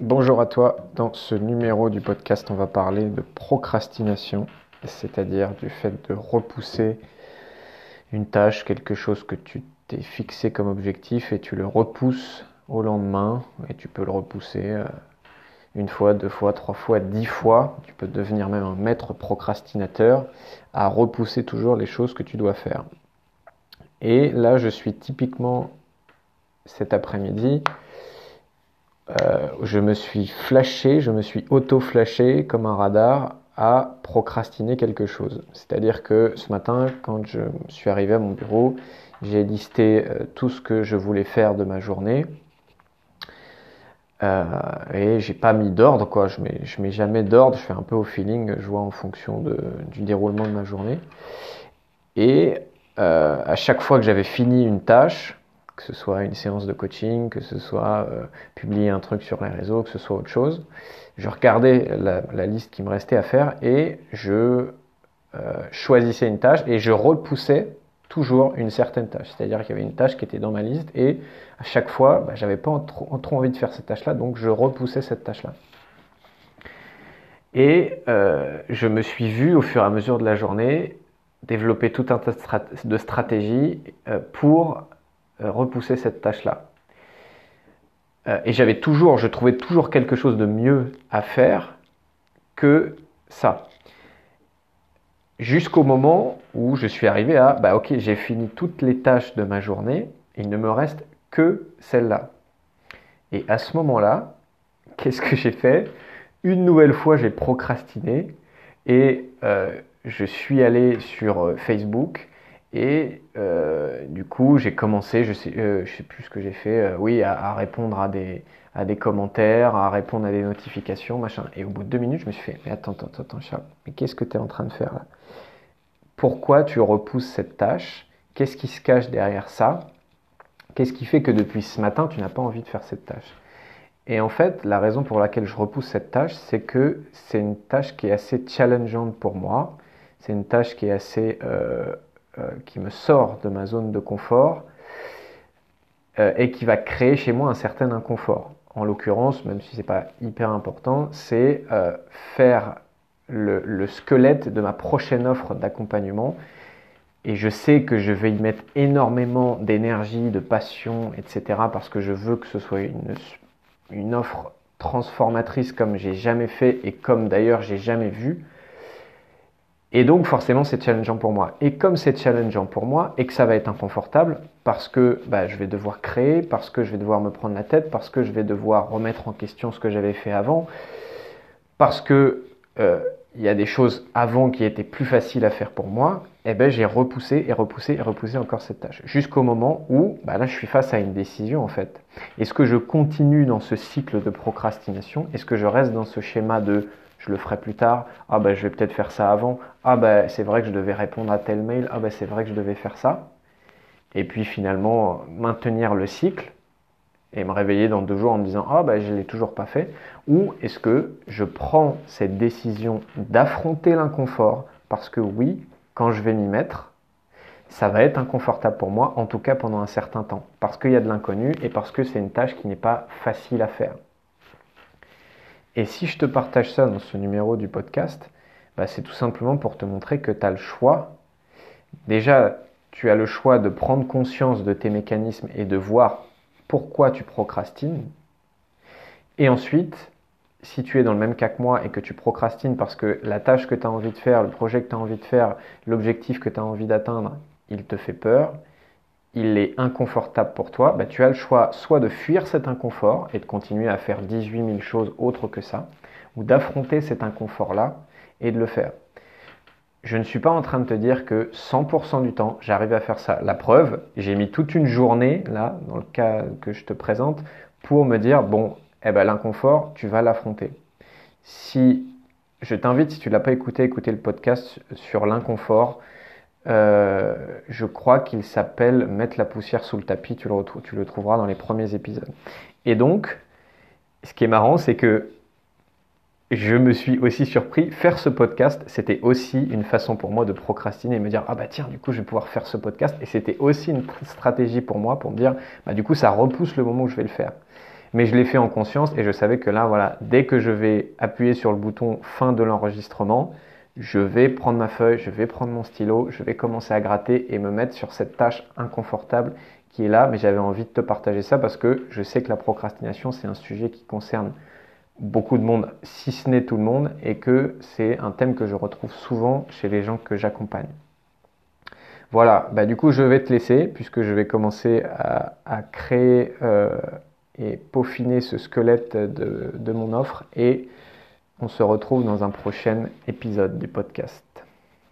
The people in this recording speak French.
Bonjour à toi. Dans ce numéro du podcast, on va parler de procrastination, c'est-à-dire du fait de repousser une tâche, quelque chose que tu t'es fixé comme objectif et tu le repousses au lendemain et tu peux le repousser euh, une fois, deux fois, trois fois, dix fois. Tu peux devenir même un maître procrastinateur à repousser toujours les choses que tu dois faire. Et là, je suis typiquement cet après-midi euh, je me suis flashé, je me suis auto-flashé comme un radar à procrastiner quelque chose. C'est-à-dire que ce matin, quand je suis arrivé à mon bureau, j'ai listé euh, tout ce que je voulais faire de ma journée. Euh, et j'ai pas mis d'ordre, quoi. Je mets, je mets jamais d'ordre, je fais un peu au feeling, je vois en fonction du déroulement de ma journée. Et à chaque fois que j'avais fini une tâche, que ce soit une séance de coaching, que ce soit euh, publier un truc sur les réseaux, que ce soit autre chose. Je regardais la, liste qui me restait à faire et je euh, choisissais une tâche et je repoussais toujours une certaine tâche. C'est-à-dire qu'il y avait une tâche qui était dans ma liste et à chaque fois, bah, j'avais pas trop, envie de faire cette tâche-là, donc je repoussais cette tâche-là. Et euh, je me suis vu au fur et à mesure de la journée développer tout un tas de stratégies pour repousser cette tâche-là. Euh, et j'avais toujours, je trouvais toujours quelque chose de mieux à faire que ça. Jusqu'au moment où je suis arrivé à, bah ok, j'ai fini toutes les tâches de ma journée, il ne me reste que celle-là. Et à ce moment-là, qu'est-ce que j'ai fait? Une nouvelle fois, j'ai procrastiné et euh, je suis allé sur Facebook et euh, du coup, j'ai commencé, je sais, euh, je sais plus ce que j'ai fait, euh, oui, à, répondre à des, à des commentaires, à répondre à des notifications, machin. Et au bout de deux minutes, je me suis fait, mais attends, attends, attends, Charles, mais qu'est-ce que tu es en train de faire là? Pourquoi tu repousses cette tâche? Qu'est-ce qui se cache derrière ça? Qu'est-ce qui fait que depuis ce matin, tu n'as pas envie de faire cette tâche? Et en fait, la raison pour laquelle je repousse cette tâche, c'est que c'est une tâche qui est assez challengeante pour moi. C'est une tâche qui est assez qui me sort de ma zone de confort euh, et qui va créer chez moi un certain inconfort. En l'occurrence, même si ce n'est pas hyper important, c'est euh, faire le, squelette de ma prochaine offre d'accompagnement. Et je sais que je vais y mettre énormément d'énergie, de passion, etc. parce que je veux que ce soit une, une offre transformatrice comme j'ai jamais fait et comme d'ailleurs j'ai jamais vu. Et donc forcément c'est challengeant pour moi. Et comme c'est challengeant pour moi et que ça va être inconfortable parce que bah, je vais devoir créer, parce que je vais devoir me prendre la tête, parce que je vais devoir remettre en question ce que j'avais fait avant, parce que euh, il y a des choses avant qui étaient plus faciles à faire pour moi, eh ben j'ai repoussé et repoussé et repoussé encore cette tâche jusqu'au moment où bah là je suis face à une décision en fait. Est-ce que je continue dans ce cycle de procrastination? Est-ce que je reste dans ce schéma de je le ferai plus tard. Ah ben je vais peut-être faire ça avant. Ah ben c'est vrai que je devais répondre à tel mail. Ah ben c'est vrai que je devais faire ça. Et puis finalement maintenir le cycle et me réveiller dans deux jours en me disant ah ben je l'ai toujours pas fait. Ou est-ce que je prends cette décision d'affronter l'inconfort? Parce que oui quand je vais m'y mettre ça va être inconfortable pour moi, en tout cas pendant un certain temps, parce qu'il y a de l'inconnu et parce que c'est une tâche qui n'est pas facile à faire. Et si je te partage ça dans ce numéro du podcast, bah, c'est tout simplement pour te montrer que tu as le choix. Déjà, tu as le choix de prendre conscience de tes mécanismes et de voir pourquoi tu procrastines. Et ensuite, si tu es dans le même cas que moi et que tu procrastines parce que la tâche que tu as envie de faire, le projet que tu as envie de faire, l'objectif que tu as envie d'atteindre, il te fait peur, il est inconfortable pour toi, bah, tu as le choix soit de fuir cet inconfort et de continuer à faire 18 000 choses autres que ça, ou d'affronter cet inconfort-là et de le faire. Je ne suis pas en train de te dire que 100% du temps, j'arrive à faire ça. La preuve, j'ai mis toute une journée, là, dans le cas que je te présente, pour me dire, bon, eh ben, l'inconfort, tu vas l'affronter. Si je t'invite, si tu ne l'as pas écouté, écouter le podcast sur l'inconfort, euh, je crois qu'il s'appelle Mettre la poussière sous le tapis, tu le, tu le trouveras dans les premiers épisodes. Et donc, ce qui est marrant, c'est que je me suis aussi surpris, faire ce podcast, c'était aussi une façon pour moi de procrastiner et me dire, ah bah tiens, du coup, je vais pouvoir faire ce podcast. Et c'était aussi une stratégie pour moi pour me dire, bah du coup, ça repousse le moment où je vais le faire. Mais je l'ai fait en conscience et je savais que là, voilà, dès que je vais appuyer sur le bouton fin de l'enregistrement, je vais prendre ma feuille, je vais prendre mon stylo, je vais commencer à gratter et me mettre sur cette tâche inconfortable qui est là. Mais j'avais envie de te partager ça parce que je sais que la procrastination, c'est un sujet qui concerne beaucoup de monde, si ce n'est tout le monde, et que c'est un thème que je retrouve souvent chez les gens que j'accompagne. Voilà, bah du coup je vais te laisser puisque je vais commencer à, créer euh, et peaufiner ce squelette de, de mon offre et on se retrouve dans un prochain épisode du podcast.